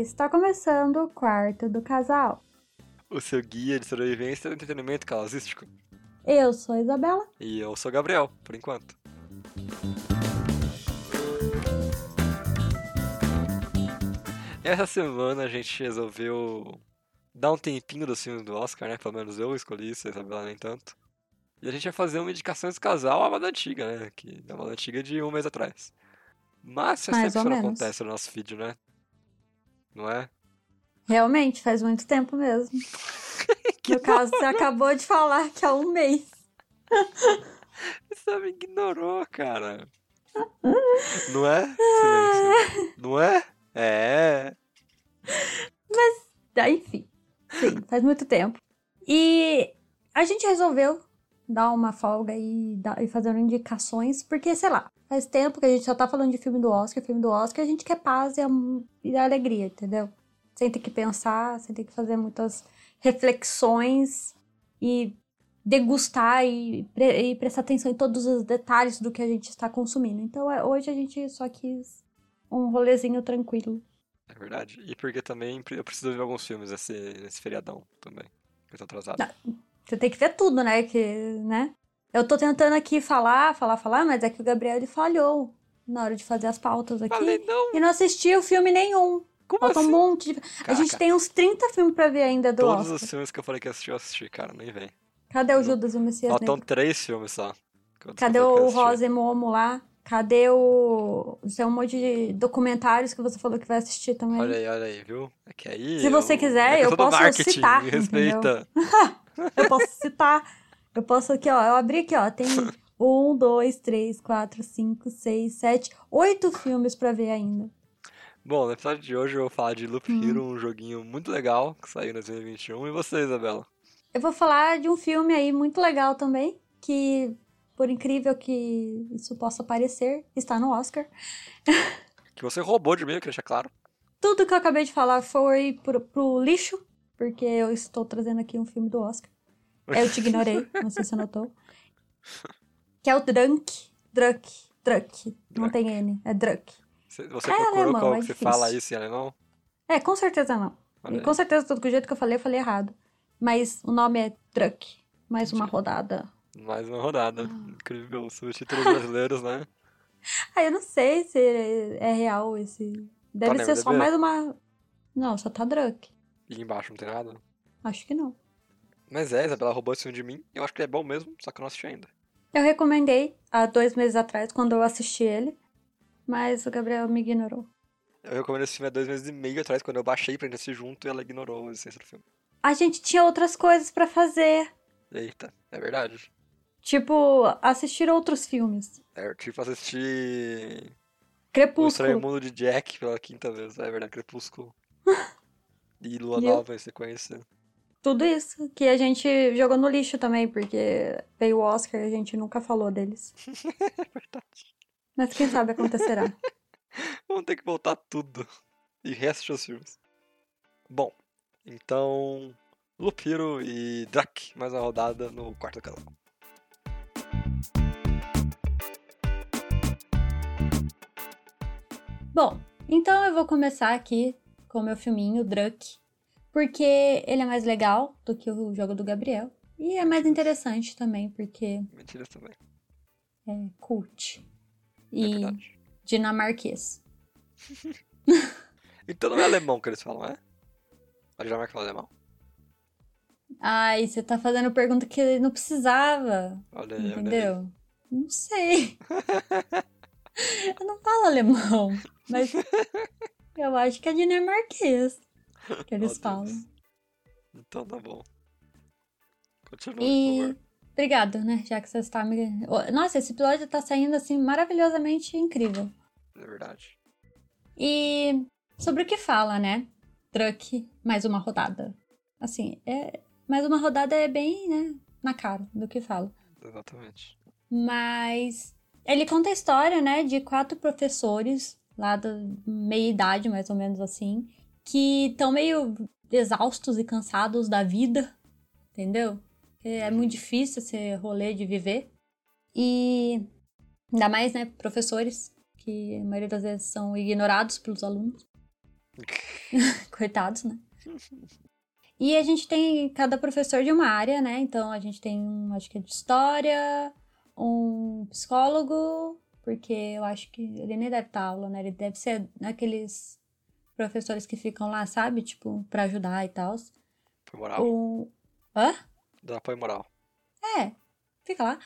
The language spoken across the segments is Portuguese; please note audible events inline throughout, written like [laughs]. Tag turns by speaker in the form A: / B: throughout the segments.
A: está começando o quarto do casal.
B: O seu guia de sobrevivência do entretenimento casalístico.
A: Eu sou a Isabela.
B: E eu sou o Gabriel, por enquanto. Essa semana a gente resolveu dar um tempinho dos filmes do Oscar, né? Pelo menos eu escolhi isso, a Isabela nem tanto. E a gente vai fazer uma indicação de casal à moda antiga, né? Que é uma moda antiga de um mês atrás. Mas isso não
A: menos.
B: acontece no nosso vídeo, né? Não é?
A: Realmente, faz muito tempo mesmo. [laughs] no caso, você acabou de falar que é um mês. [laughs]
B: Você me ignorou, cara. Não é? Silêncio. Não é? É.
A: Ah, Enfim, sim, faz muito tempo. E a gente resolveu dar uma folga e, dar, e fazer indicações, porque, sei lá, faz tempo que a gente só tá falando de filme do Oscar, filme do Oscar, a gente quer paz e, alegria, entendeu? Sem ter que pensar, sem ter que fazer muitas reflexões e degustar e, e prestar atenção em todos os detalhes do que a gente está consumindo. Então, é- hoje a gente só quis um rolezinho tranquilo.
B: É verdade. E porque também eu preciso ver alguns filmes nesse, nesse feriadão também. Eu tô atrasado.
A: Tá. Você tem que ver tudo, né? Que, né? Eu tô tentando aqui falar, falar, falar, mas é que o Gabriel ele falhou na hora de fazer as pautas aqui.
B: Falei, não.
A: E não assistiu filme nenhum.
B: Como
A: Falta
B: assim?
A: um monte de. A gente tem uns 30 filmes pra ver ainda do
B: Todos
A: Oscar.
B: os filmes que eu falei que ia assistir, eu assisti, cara. Nem vem.
A: Cadê o Judas e o Messias
B: Faltam
A: Negro?
B: três filmes só. eu-
A: Cadê
B: eu
A: o. Rosa e Momo lá? Cadê o. Tem um monte de documentários que você falou que vai assistir também.
B: Olha aí, olha aí, viu? É que aí.
A: Se você quiser,
B: é [laughs]
A: eu posso citar,
B: Me respeita.
A: Eu posso citar. Eu posso aqui, ó. Eu abri aqui, ó. Tem [laughs] um, dois, três, quatro, cinco, seis, sete, oito filmes pra ver ainda.
B: Bom, no episódio de hoje eu vou falar de Loop
A: Hum.
B: Hero, um joguinho muito legal que saiu em 2021. E você, Isabela?
A: Eu vou falar de um filme aí muito legal também, que, por incrível que isso possa parecer, está no Oscar. [laughs]
B: Que você roubou de mim, eu queria deixar claro.
A: Tudo que eu acabei de falar foi pro, pro lixo, porque eu estou trazendo aqui um filme do Oscar. Eu te ignorei, não sei se você notou. Que é o Drunk. Drunk. Drunk. Não tem N, é Drunk.
B: Você, você
A: É
B: procurou
A: alemão,
B: como
A: é
B: que
A: difícil.
B: fala isso em alemão?
A: É, com certeza não.
B: Olha
A: E com certeza, do jeito que eu falei, eu falei errado. Mas o nome é Drunk. Mais uma rodada.
B: Mais uma rodada.
A: Ah.
B: Incrível. Subtítulos brasileiros, né? [laughs]
A: Ah, eu não sei se é real esse. Deve
B: no
A: ser só
B: IMDb?
A: mais uma. Não, só tá Drunk.
B: E embaixo não tem nada.
A: Acho que não.
B: Mas é, Isabela roubou esse filme de mim. Eu acho que ele é bom mesmo, só que eu não assisti ainda.
A: Eu recomendei há dois meses atrás, quando eu assisti ele. Mas o Gabriel me ignorou.
B: Eu recomendo esse filme há dois meses e meio atrás, quando eu baixei pra gente assistir junto e ela ignorou a essência do filme.
A: A gente tinha outras coisas pra fazer.
B: Eita, é verdade.
A: Tipo, assistir outros filmes.
B: É tipo assistir O
A: Crepúsculo.
B: Estranho Mundo de Jack pela quinta vez. É verdade, Crepúsculo. [laughs] E Lua
A: Viu?
B: Nova em sequência.
A: Tudo isso que a gente jogou no lixo também, porque veio o Oscar e a gente nunca falou deles. [laughs]
B: É verdade.
A: Mas quem sabe acontecerá. [laughs]
B: Vamos ter que voltar tudo. E reassistir os filmes. Bom, então. Lupiro e Drak, mais uma rodada no quarto canal.
A: Bom, então eu vou começar aqui com o meu filminho, Druck, porque ele é mais legal do que o jogo do Gabriel. E é mais interessante também, porque
B: Mentiras também.
A: é cult.
B: É
A: E
B: verdade.
A: dinamarquês. [laughs]
B: Então não é alemão que eles falam, é? A Dinamarca fala alemão.
A: Ai, você tá fazendo pergunta que não precisava.
B: Olha aí, olha aí.
A: Entendeu? Não sei. [laughs] eu não falo alemão, mas eu acho que é dinamarquês [laughs] que eles
B: Meu
A: falam.
B: Deus. Então tá bom. Continua, por
A: E
B: favor.
A: obrigado, né? Já que você está me. Nossa, esse episódio tá saindo assim maravilhosamente incrível.
B: É verdade.
A: E sobre o que fala, né? Truck, mais uma rodada. Assim, é. Mais uma rodada é bem, né? Na cara do que fala.
B: Exatamente.
A: Mas ele conta a história, né, de quatro professores lá da meia idade, mais ou menos assim, que estão meio exaustos e cansados da vida, entendeu? É muito difícil esse rolê de viver. E ainda mais, né, professores, que a maioria das vezes são ignorados pelos alunos. [laughs] Coitados, né? E a gente tem cada professor de uma área, né? Então a gente tem um, acho que é de história, um psicólogo, porque eu acho que ele nem deve estar aula, né? Ele deve ser aqueles professores que ficam lá, sabe? Tipo, pra ajudar e tal.
B: Foi moral.
A: Um... Hã?
B: Dá apoio moral.
A: É, fica lá.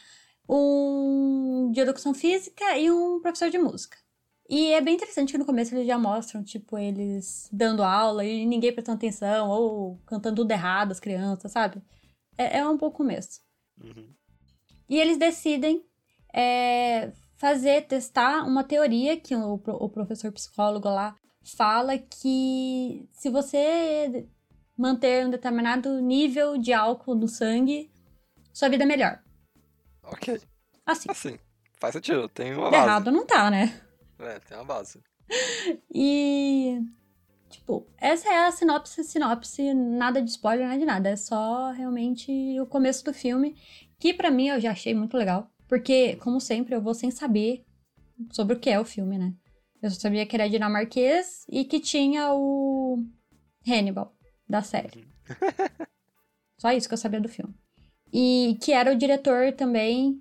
A: Um de educação física e um professor de música. E é bem interessante que no começo eles já mostram, tipo, eles dando aula e ninguém prestando atenção, ou cantando tudo errado, as crianças, sabe? É, é um bom começo.
B: Uhum.
A: E eles decidem é, fazer, testar uma teoria que o, o professor psicólogo lá fala que se você manter um determinado nível de álcool no sangue, sua vida é melhor.
B: Ok.
A: Assim.
B: Assim, faz sentido, tem uma base.
A: errado não tá, né?
B: É, tem uma base. [laughs]
A: E. Tipo, essa é a sinopse, sinopse, nada de spoiler, nada de nada. É só realmente o começo do filme, que pra mim eu já achei muito legal. Porque, como sempre, eu vou sem saber sobre o que é o filme, né? Eu só sabia que era dinamarquês e que tinha o Hannibal, da série. [laughs] Só isso que eu sabia do filme. E que era o diretor também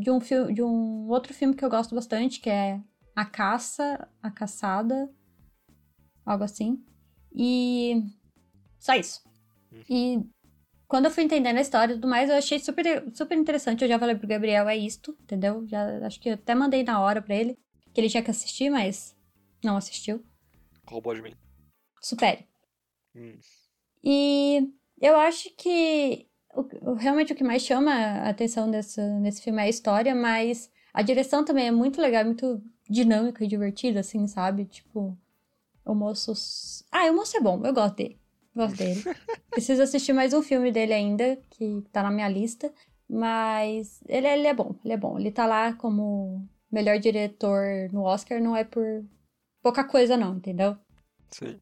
A: de um, fil- de um outro filme que eu gosto bastante, que é A Caça, A Caçada, algo assim. E só isso. E quando eu fui entendendo a história e tudo mais, eu achei super, super interessante. Eu já falei pro Gabriel, é isto, entendeu? Já, acho que eu até mandei na hora pra ele, que ele tinha que assistir, mas não assistiu.
B: Roubou de mim.
A: Supere.
B: Hum.
A: E eu acho que o- realmente o que mais chama a atenção desse, nesse filme é a história, mas a direção também é muito legal, muito dinâmica e divertida, assim, sabe? Tipo, o moço. Ah, o moço é bom, eu gosto dele. Gosto [laughs] dele. Preciso assistir mais um filme dele ainda, que tá na minha lista. Mas ele, ele é bom, ele é bom. Ele tá lá como melhor diretor no Oscar, não é por pouca coisa, não, entendeu?
B: Sim.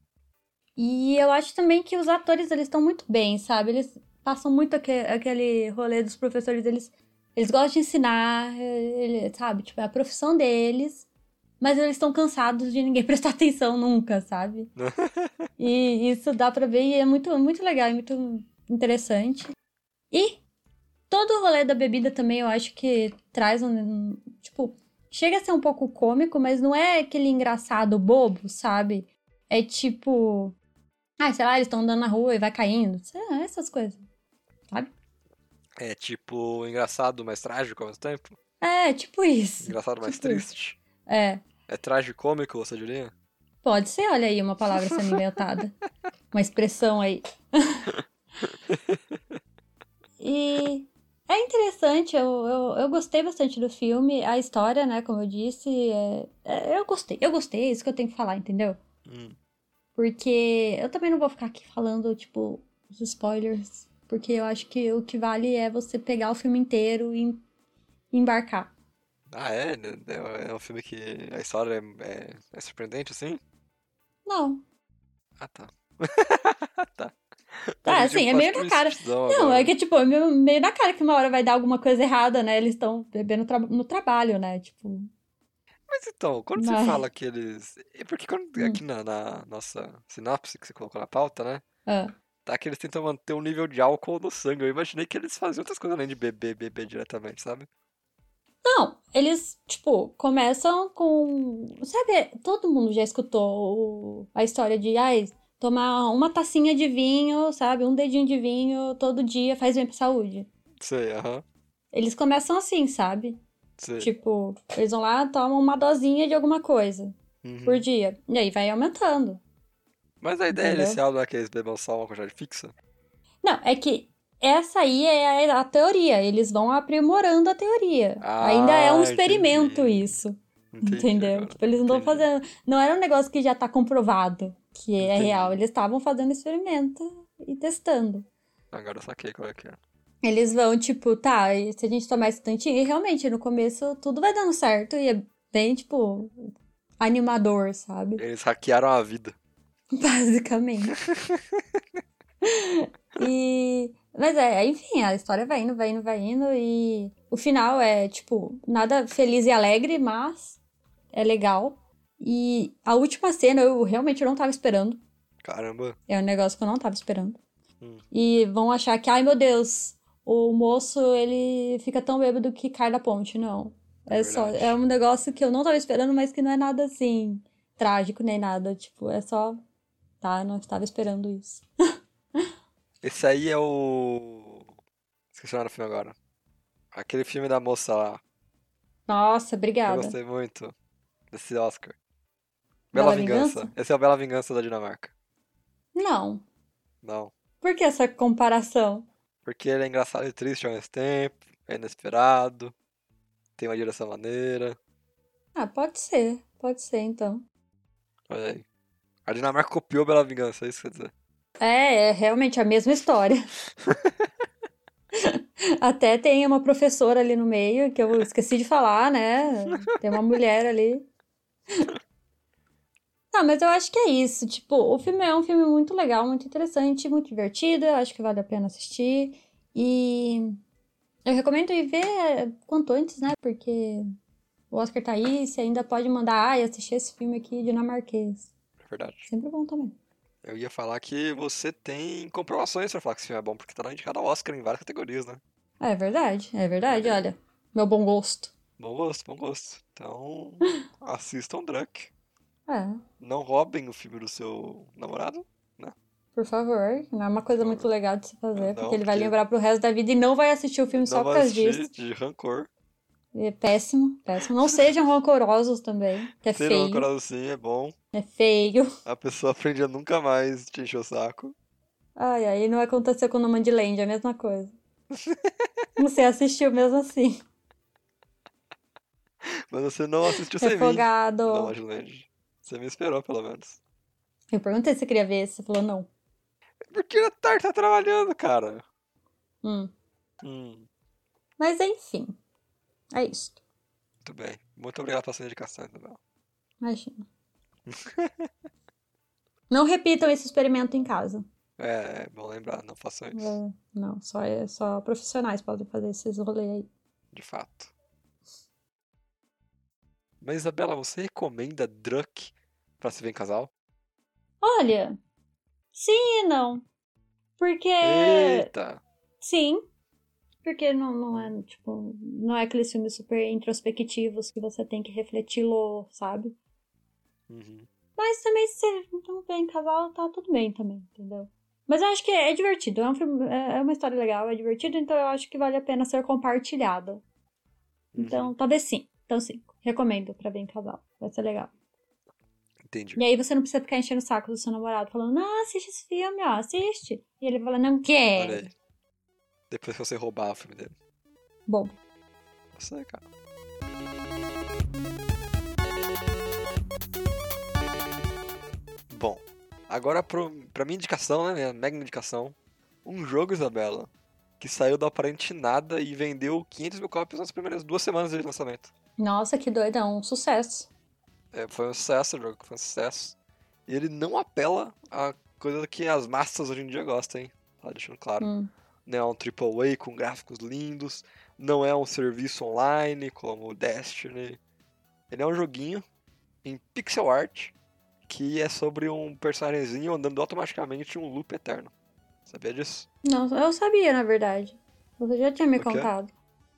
A: E eu acho também que os atores, eles estão muito bem, sabe? Eles passam muito aque- aquele rolê dos professores, eles, eles gostam de ensinar, ele- sabe? Tipo, é a profissão deles, mas eles estão cansados de ninguém [laughs] prestar atenção nunca, sabe? [laughs] e isso dá pra ver e é muito, muito legal, é muito interessante. E todo o rolê da bebida também eu acho que traz um. Tipo, chega a ser um pouco cômico, mas não é aquele engraçado bobo, sabe? É tipo. Ah, sei lá, eles estão andando na rua e vai caindo. Sei lá, essas coisas. Sabe?
B: É tipo engraçado, mas trágico ao mesmo tempo.
A: É, tipo isso.
B: Engraçado, mas
A: Tipo
B: triste.
A: É.
B: É tragicômico, você diria?
A: Pode ser, olha aí, uma palavra sendo inventada. [laughs] uma expressão aí. [laughs] e é interessante, eu, eu, eu gostei bastante do filme. A história, né, como eu disse, é, é- eu gostei. Eu gostei, é isso que eu tenho que falar, entendeu?
B: Hum.
A: Porque eu também não vou ficar aqui falando, tipo, os spoilers. Porque eu acho que o que vale é você pegar o filme inteiro e em- embarcar.
B: Ah, é? É é um filme que a história é, é- é surpreendente, assim?
A: Não.
B: Ah, tá. [laughs] tá.
A: Ah,
B: A gente
A: assim, é meio na cara. Não, é que, tipo, é meio, na cara que uma hora vai dar alguma coisa errada, né? Eles estão bebendo tra- no trabalho, né? Tipo.
B: Mas então, quando
A: Mas-
B: você fala que eles. É porque quando,
A: Hum.
B: aqui na, na nossa sinopse que você colocou na pauta, né?
A: ah.
B: Tá que eles tentam manter um nível de álcool no sangue. Eu imaginei que eles faziam outras coisas além de beber, beber diretamente, sabe?
A: Não, eles, tipo, começam com. Sabe, todo mundo já escutou a história de, ai, tomar uma tacinha de vinho, sabe? Um dedinho de vinho todo dia faz bem pra saúde.
B: Sei, aham.
A: Eles começam assim, sabe?
B: Sei.
A: Tipo, eles vão lá, tomam uma dosinha de alguma coisa
B: Uhum.
A: por dia. E aí vai aumentando.
B: Mas a ideia
A: Entendeu?
B: inicial não é que eles bebam só uma quantidade fixa?
A: Não, é que essa aí é a, a teoria. Eles vão aprimorando a teoria.
B: Ah,
A: Ainda é um experimento
B: entendi.
A: isso.
B: Entendi
A: entendeu?
B: agora.
A: Tipo, eles não estão fazendo. Não era um negócio que já tá comprovado que é
B: Entendi.
A: real. Eles estavam fazendo experimento e testando.
B: Agora eu saquei qual é que é.
A: Eles vão, tipo, tá, se a gente tomar esse tantinho, e realmente, no começo tudo vai dando certo e é bem, tipo, animador, sabe?
B: Eles hackearam a vida. [laughs]
A: Basicamente. e. Mas é, enfim, a história vai indo, vai indo, vai indo. E o final é, tipo, nada feliz e alegre, mas é legal. E a última cena eu realmente não tava esperando.
B: Caramba.
A: É um negócio que eu não tava esperando.
B: Hum.
A: E vão achar que, ai meu Deus, o moço ele fica tão bêbado que cai da ponte. Não. É, só, é um negócio que eu não tava esperando, mas que não é nada assim trágico nem nada. Tipo, é só. Tá, eu não estava esperando isso. [laughs]
B: Esse aí é o. Esqueci o nome do filme agora. Aquele filme da moça lá.
A: Nossa,
B: Eu
A: obrigada.
B: gostei muito desse Oscar.
A: Bela
B: Bela Vingança.
A: Vingança?
B: Esse é o Bela Vingança da Dinamarca.
A: Não.
B: Não.
A: Por que essa comparação?
B: Porque ele é engraçado e triste ao mesmo tempo, é inesperado, tem uma direção maneira.
A: Ah, pode ser. Pode ser, então.
B: Olha aí. A Dinamarca copiou Bela Vingança, é isso que quer dizer.
A: É, é realmente a mesma história. [laughs] Até tem uma professora ali no meio, que eu esqueci de falar, né? Tem uma mulher ali. Ah, mas eu acho que é isso. Tipo, o filme é um filme muito legal, muito interessante, muito divertido. eu Acho que vale a pena assistir. E eu recomendo ir ver quanto antes, né? Porque o Oscar tá aí, você ainda pode mandar, ah, assistir esse filme aqui dinamarquês.
B: É verdade.
A: Sempre bom também.
B: Eu ia falar que você tem comprovações pra falar que esse filme é bom, porque tá indicado ao Oscar em várias categorias, né?
A: É verdade, é verdade, olha. Meu bom gosto.
B: Bom gosto, bom gosto. Então, [laughs] assistam Drunk.
A: É,
B: Não roubem o filme do seu namorado.
A: por favor. Não é uma coisa muito legal de se fazer,
B: Não,
A: porque ele vai lembrar pro resto da vida e não vai assistir o filme só
B: Não
A: por
B: vai
A: causa disso.
B: de rancor.
A: É péssimo, péssimo. Não sejam rancorosos também, que é
B: Ter
A: feio.
B: rancor assim é bom.
A: É feio.
B: A pessoa aprende a nunca mais te encher o saco.
A: Ai, aí não aconteceu com o Nomadland, é a mesma coisa. Você assistiu mesmo assim.
B: Mas você não assistiu sem mim. Não. Você me esperou, pelo menos.
A: Eu perguntei se você queria ver, você falou não.
B: Porque a Tar tá trabalhando, cara.
A: Hum.
B: Hum,
A: Mas enfim. É isso.
B: muito bem. Muito obrigado pela sua indicação, Isabel.
A: Imagina. [laughs] não repitam esse experimento em casa.
B: É, é bom lembrar, não façam isso.
A: É, não, só, é, só profissionais podem fazer esses rolês aí.
B: De fato. Mas, Isabela, você recomenda Druck pra se ver em casal?
A: Olha, sim e não. Porque.
B: Eita!
A: Sim. Porque não, não é, tipo, não é aqueles filmes super introspectivos que você tem que refleti-lo, sabe?
B: Uhum.
A: Mas também se você não vê em casal, tá tudo bem também, entendeu? Mas eu acho que é, divertido, é um filme, é é uma história legal, é divertido, então eu acho que vale a pena ser compartilhada. Então,
B: Uhum.
A: talvez sim. Então sim, recomendo pra ver em casal. Vai ser legal.
B: Entendi.
A: E aí você não precisa ficar enchendo o saco do seu namorado, falando, não, assiste esse filme, ó, assiste. E ele fala, não quer.
B: Depois que você roubar o filme dele.
A: Bom,
B: Eu sei, cara. Bom, agora pro, pra minha indicação, né? Minha mega indicação. Um jogo, Isabela, que saiu do aparente nada e vendeu 500 mil cópias nas primeiras duas semanas de lançamento.
A: Nossa, que doidão, um sucesso.
B: É, foi um sucesso o jogo, foi um sucesso. E ele não apela a coisa que as massas hoje em dia gostam, hein? Tá deixando claro.
A: Hum.
B: Não é um AAA com gráficos lindos, não é um serviço online como o Destiny. Ele é um joguinho em pixel art que é sobre um personagemzinho andando automaticamente em um loop eterno. Sabia disso?
A: Não, eu sabia, na verdade. Você já tinha me contado.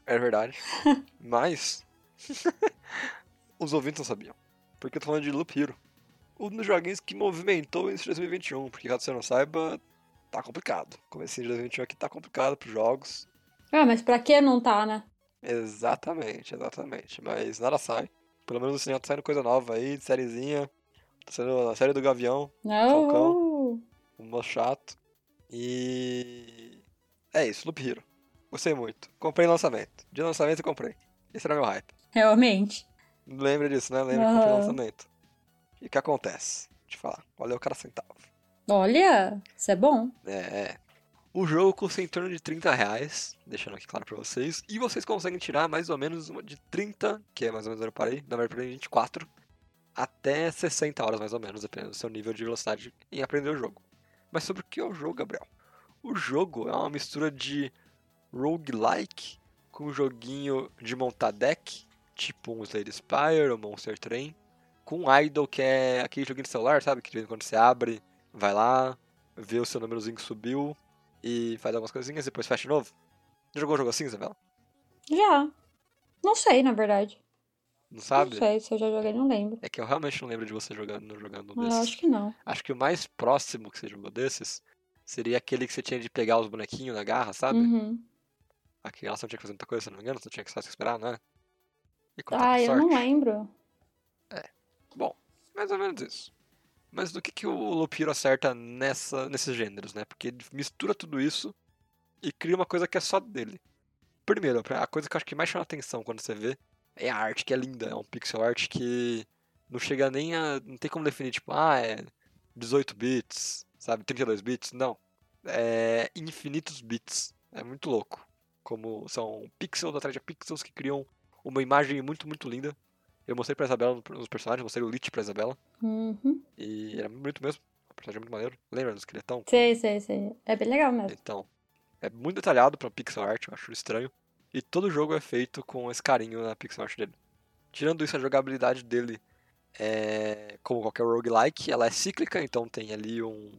B: É verdade. [laughs] Mas [laughs] os ouvintes não sabiam. Porque eu tô falando de Loop Hero. Um dos joguinhos que movimentou esse 2021. Porque caso você não saiba, tá complicado. Comecinho de 2021 aqui tá complicado pros jogos.
A: Ah, mas pra que não tá, né?
B: Exatamente, exatamente. Mas nada sai. Pelo menos no cinema tá saindo coisa nova aí, de sériezinha. Tá saindo a série do Gavião,
A: Não.
B: Falcão. um moço chato. E. É isso, Loop Hero. Gostei muito. Comprei em lançamento. De lançamento eu comprei. Esse era meu hype.
A: Realmente.
B: Lembra disso, né? Lembra que comprei no
A: Aham.
B: lançamento. E o que acontece? Vou te falar. Olha o cara centavo.
A: Olha, isso é bom.
B: É, é. O jogo custa em torno de 30 reais, deixando aqui claro pra vocês. E vocês conseguem tirar mais ou menos uma de 30, que é mais ou menos onde eu parei, na verdade eu parei em 24, até 60 horas mais ou menos, dependendo do seu nível de velocidade em aprender o jogo. Mas sobre o que é o jogo, Gabriel? O jogo é uma mistura de roguelike com um joguinho de montar deck, tipo um Slade Spire ou Monster Train, com um Idol, que é aquele joguinho de celular, sabe? Que de vez em quando você abre, vai lá, vê o seu númerozinho que subiu e faz algumas coisinhas e depois fecha de novo. Já jogou um jogo assim, Isabela?
A: Já. Não sei, na verdade.
B: Não sabe?
A: Não sei, se eu já joguei, não lembro.
B: É que eu realmente não lembro de você jogando, jogando um
A: Ah, Eu
B: desses.
A: acho que não.
B: Acho que o mais próximo que você jogou desses seria aquele que você tinha de pegar os bonequinhos na garra, sabe?
A: Uhum.
B: Lá você não tinha que fazer muita coisa, se não me engano, você tinha que só esperar, né?
A: Ah, eu não lembro.
B: Bom, mais ou menos isso. Mas do que, que o Lupiro acerta nessa, nesses gêneros, né? Porque ele mistura tudo isso e cria uma coisa que é só dele. Primeiro, a coisa que eu acho que mais chama atenção quando você vê é a arte, que é linda. É um pixel art que não chega nem a. Não tem como definir, tipo, ah, é 18 bits, sabe? 32 bits. Não. É infinitos bits. É muito louco. Como são pixels atrás de pixels que criam uma imagem muito, muito linda. Eu mostrei pra Isabela nos personagens, mostrei o Lich pra Isabela.
A: Uhum.
B: E era muito bonito mesmo. O personagem é muito maneiro. Lembra do esqueletão?
A: Sei, sei, sei. É bem legal mesmo.
B: Então, é muito detalhado pra pixel art, eu acho estranho. E todo jogo é feito com esse carinho na pixel art dele. Tirando isso, a jogabilidade dele é como qualquer roguelike, ela é cíclica, então tem ali um,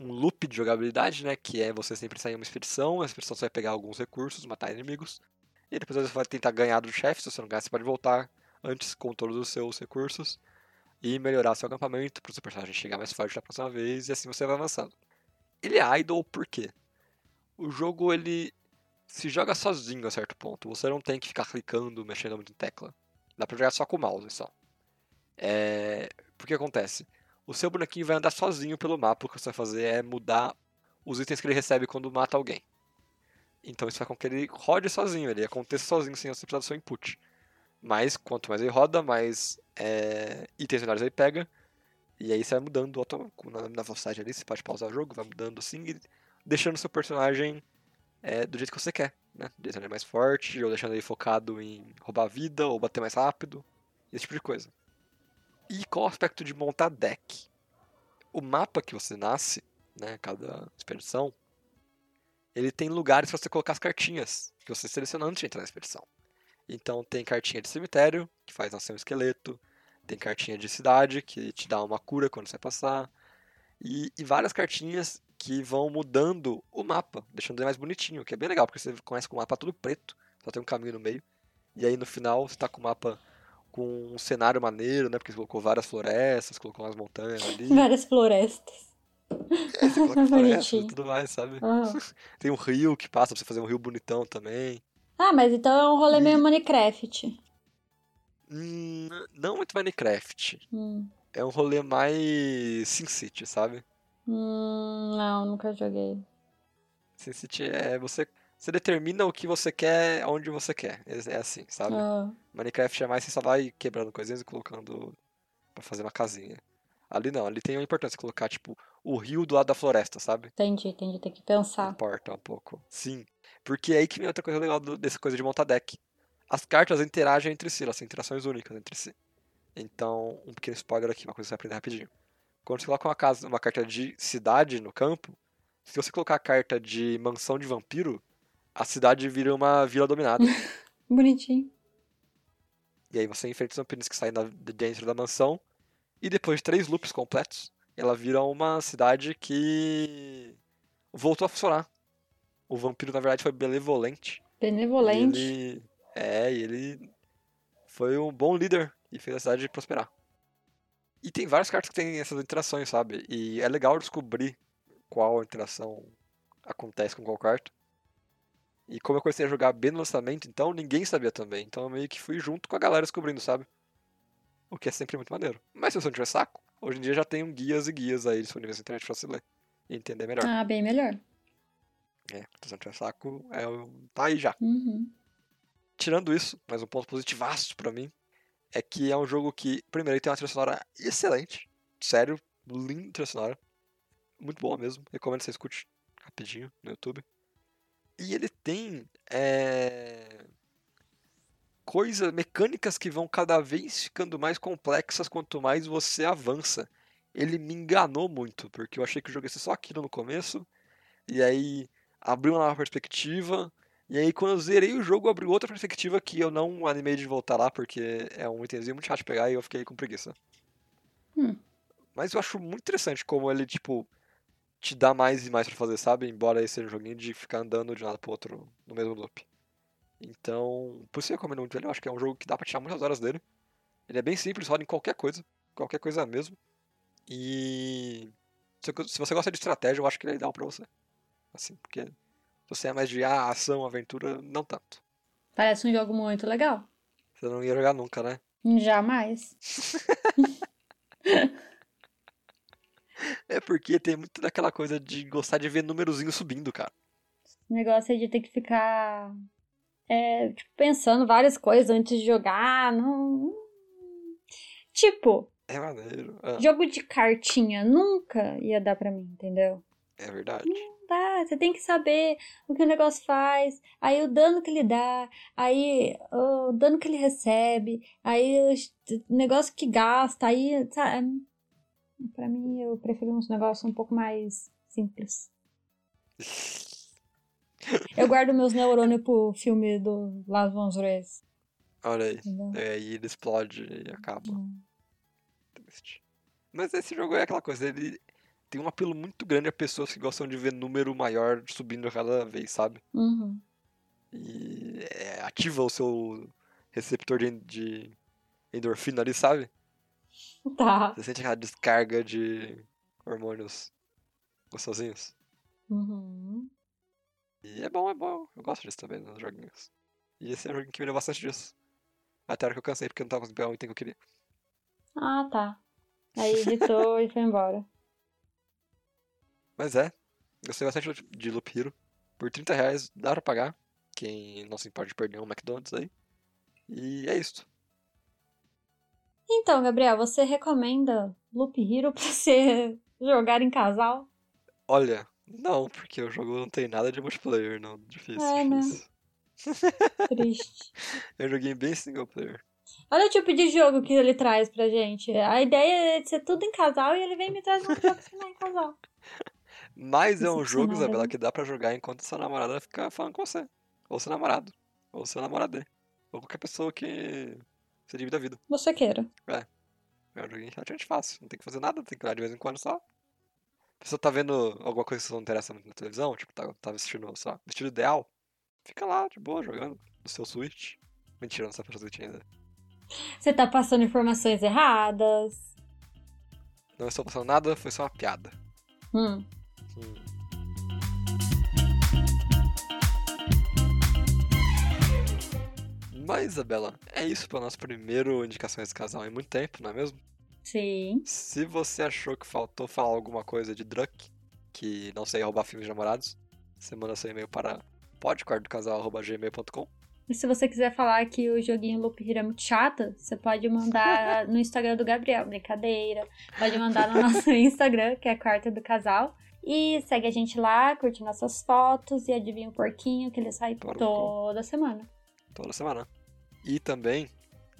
B: um loop de jogabilidade, né? Que é você sempre sair em uma expedição, a expedição você vai pegar alguns recursos, matar inimigos, e depois você vai tentar ganhar do chefe, se você não ganhar, você pode voltar antes com todos os seus recursos e melhorar seu acampamento para o seu personagem chegar mais forte da próxima vez, e assim você vai avançando. Ele é idle por quê? O jogo ele se joga sozinho a certo ponto. Você não tem que ficar clicando, mexendo muito em tecla. Dá pra jogar só com o mouse só. É... Porque acontece? O seu bonequinho vai andar sozinho pelo mapa. O que você vai fazer é mudar os itens que ele recebe quando mata alguém. Então isso faz com que ele rode sozinho, ele aconteça sozinho sem você precisar do seu input. Mas quanto mais ele roda, mais é, itens menores ele pega. E aí você vai mudando na, na velocidade ali, você pode pausar o jogo, vai mudando assim, deixando seu personagem é, do jeito que você quer, né? Deixando ele mais forte, ou deixando ele focado em roubar vida, ou bater mais rápido, esse tipo de coisa. E qual o aspecto de montar deck? O mapa que você nasce, né, cada expedição, ele tem lugares para você colocar as cartinhas que você seleciona antes de entrar na expedição. Então tem cartinha de cemitério, que faz nascer um esqueleto, tem cartinha de cidade, que te dá uma cura quando você passar, e, e várias cartinhas que vão mudando o mapa, deixando ele mais bonitinho, que é bem legal, porque você começa com o mapa todo preto, só tem um caminho no meio, e aí no final você tá com o mapa com um cenário maneiro, né, porque você colocou várias florestas, colocou umas montanhas ali, [laughs]
A: Várias florestas.
B: É, você coloca florestas e tudo mais, sabe?
A: Ah. [laughs]
B: Tem um rio que passa pra você fazer um rio bonitão também.
A: Ah, mas então é um rolê
B: E-
A: meio Minecraft.
B: Hum, não muito Minecraft.
A: Hum.
B: É um rolê mais SimCity, sabe?
A: Hum, não, nunca joguei.
B: SimCity é você. Você determina o que você quer, onde você quer. É é assim, sabe?
A: Ah,
B: Minecraft é mais você só vai quebrando coisinhas e colocando pra fazer uma casinha. Ali não, ali tem a importância colocar, tipo, o rio do lado da floresta, sabe?
A: entendi, entendi. Tem que pensar.
B: Importa um pouco. Sim. Porque é aí que vem outra coisa legal do- dessa coisa de montar deck. As cartas interagem entre si, elas têm interações únicas entre si. Então, um pequeno spoiler aqui, uma coisa que você vai aprender rapidinho. Quando você coloca uma, casa, uma carta de cidade no campo, se você colocar a carta de mansão de vampiro, a cidade vira uma vila dominada. [laughs]
A: Bonitinho.
B: e aí você enfrenta os vampiros que saem da, de dentro da mansão. E depois de três loops completos, ela vira uma cidade que voltou a funcionar. O vampiro, na verdade, foi benevolente.
A: Benevolente.
B: E ele, é, e ele foi um bom líder e fez a cidade prosperar. E tem várias cartas que tem essas interações, sabe? E é legal descobrir qual interação acontece com qual carta. E como eu comecei a jogar bem no lançamento, então ninguém sabia também. Então eu meio que fui junto com a galera descobrindo, sabe? O que é sempre muito maneiro. Mas se você não tiver saco, hoje em dia já tem guias e guias aí disponíveis na internet pra você ler e entender melhor.
A: Ah, bem melhor.
B: É, se você não tiver saco, é, tá aí já.
A: Uhum.
B: Tirando isso, mais um ponto positivaço pra mim, é que é um jogo que, primeiro, ele tem uma trilha sonora excelente. Sério, linda trilha sonora. Muito boa mesmo. Recomendo que você escute rapidinho no YouTube. E ele tem é, coisas, mecânicas que vão cada vez ficando mais complexas quanto mais você avança. Ele me enganou muito, porque eu achei que o jogo ia ser só aquilo no começo, e aí abriu uma nova perspectiva, E aí, quando eu zerei o jogo, abriu outra perspectiva que eu não animei de voltar lá, porque é um itemzinho muito chato de pegar e eu fiquei com preguiça.
A: Hum.
B: Mas eu acho muito interessante como ele, tipo, te dá mais e mais pra fazer, sabe? Embora esse seja um joguinho de ficar andando de um lado pro outro no mesmo loop. Então, por isso eu recomendo muito ele. Eu acho que é um jogo que dá pra tirar muitas horas dele. Ele é bem simples, roda em qualquer coisa. Qualquer coisa mesmo. E. Se você gosta de estratégia, eu acho que ele é ideal pra você. Assim, porque se você é mais de ah, ação, aventura, não tanto.
A: Parece um jogo muito legal.
B: Você não ia jogar nunca, né?
A: Jamais. [laughs]
B: É porque tem muito daquela coisa de gostar de ver númerozinho subindo, cara.
A: O negócio é de ter que ficar é, tipo, pensando várias coisas antes de jogar. Não... Tipo,
B: É maneiro. Ah,
A: jogo de cartinha nunca ia dar pra mim, entendeu?
B: é verdade.
A: Não dá, você tem que saber o que o negócio faz, aí o dano que ele dá, aí o dano que ele recebe, aí o negócio que gasta, aí, sabe? Pra mim, eu prefiro uns negócios um pouco mais simples. [laughs] Eu guardo meus neurônios pro filme do Las Von Reis,
B: Olha aí.
A: entendeu?
B: É, e ele explode e acaba.
A: Hum.
B: Triste. Mas esse jogo é aquela coisa, ele tem um apelo muito grande a pessoas que gostam de ver número maior subindo a cada vez, sabe?
A: Uhum.
B: E é, ativa o seu receptor de, de endorfina ali, sabe?
A: Tá.
B: Você sente aquela descarga de hormônios gostosinhos.
A: Uhum.
B: E é bom, é bom. Eu gosto disso também nos joguinhos. E esse é um joguinho que me deu bastante disso. Até a hora que eu cansei, porque eu não tava conseguindo pegar o item que eu queria.
A: Ah, tá. Aí editou [laughs] e foi embora.
B: Mas é, gostei bastante de Loop Hero. Por 30 reais dá pra pagar. Quem não se importa de perder um McDonald's aí. E é isso.
A: Então, Gabriel, você recomenda Loop Hero [laughs] pra você jogar em casal?
B: Olha, não, porque o jogo não tem nada de multiplayer, não. Difícil,
A: É, né? [laughs] [laughs] Triste.
B: Eu joguei bem single player.
A: Olha o tipo de jogo que ele traz pra gente. A ideia é de ser tudo em casal e ele vem me traz um jogo que não é em casal. [laughs]
B: Mas é um jogo, Isabela, que dá pra jogar enquanto sua namorada fica falando com você. Ou seu namorado. Ou seu namorado. Ou qualquer pessoa que você divida a vida.
A: Você queira.
B: É um joguinho relativamente fácil. Não tem que fazer nada, tem que olhar de vez em quando só. A pessoa tá vendo alguma coisa que você não interessa muito na televisão, tipo, tá, tá vestindo, sei lá, vestido ideal. Fica lá, de boa, jogando no seu Switch. Mentira, não sabe pra Switch ainda.
A: Você tá passando informações erradas.
B: Não estou passando nada, foi só uma piada.
A: Hum.
B: Hum. Mas, Isabela, é isso para nosso primeiro Indicações de Casal em muito tempo, não é mesmo?
A: Sim.
B: Se você achou que faltou falar alguma coisa de Druck, que não sei roubar filmes de namorados, você manda seu e-mail para podquartodocasal.gmail.com
A: E se você quiser falar que o joguinho Loop Hero é muito chato, você pode mandar [laughs] no Instagram do Gabriel, brincadeira. Pode mandar no nosso [laughs] Instagram, que é Quarta do Casal. E segue a gente lá, curte nossas fotos e adivinha o porquinho que ele sai
B: Porco.
A: toda semana.
B: toda semana. E também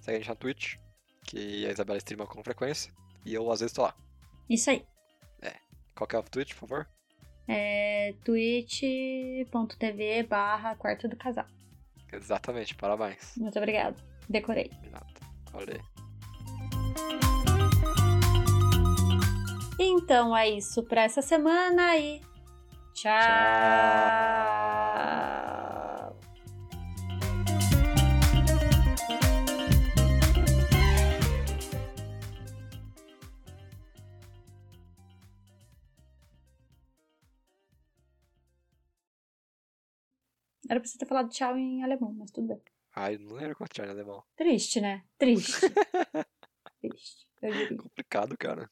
B: segue a gente na Twitch, que a Isabela streama com frequência, e eu às vezes tô lá.
A: Isso aí.
B: Qual que é o Twitch, por favor?
A: É twitch.tv barra Quarto do Casal.
B: Exatamente, parabéns.
A: Muito obrigada. Decorei.
B: De nada. Aí.
A: Então é isso pra essa semana e tchau. Era pra você ter falado tchau em alemão, mas tudo bem.
B: Ai, não lembro quanto tinha em alemão.
A: Triste, né? Triste. [laughs] Triste. Eu diria.
B: Complicado, cara.